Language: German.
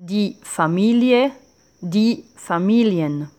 die Familie, die Familien.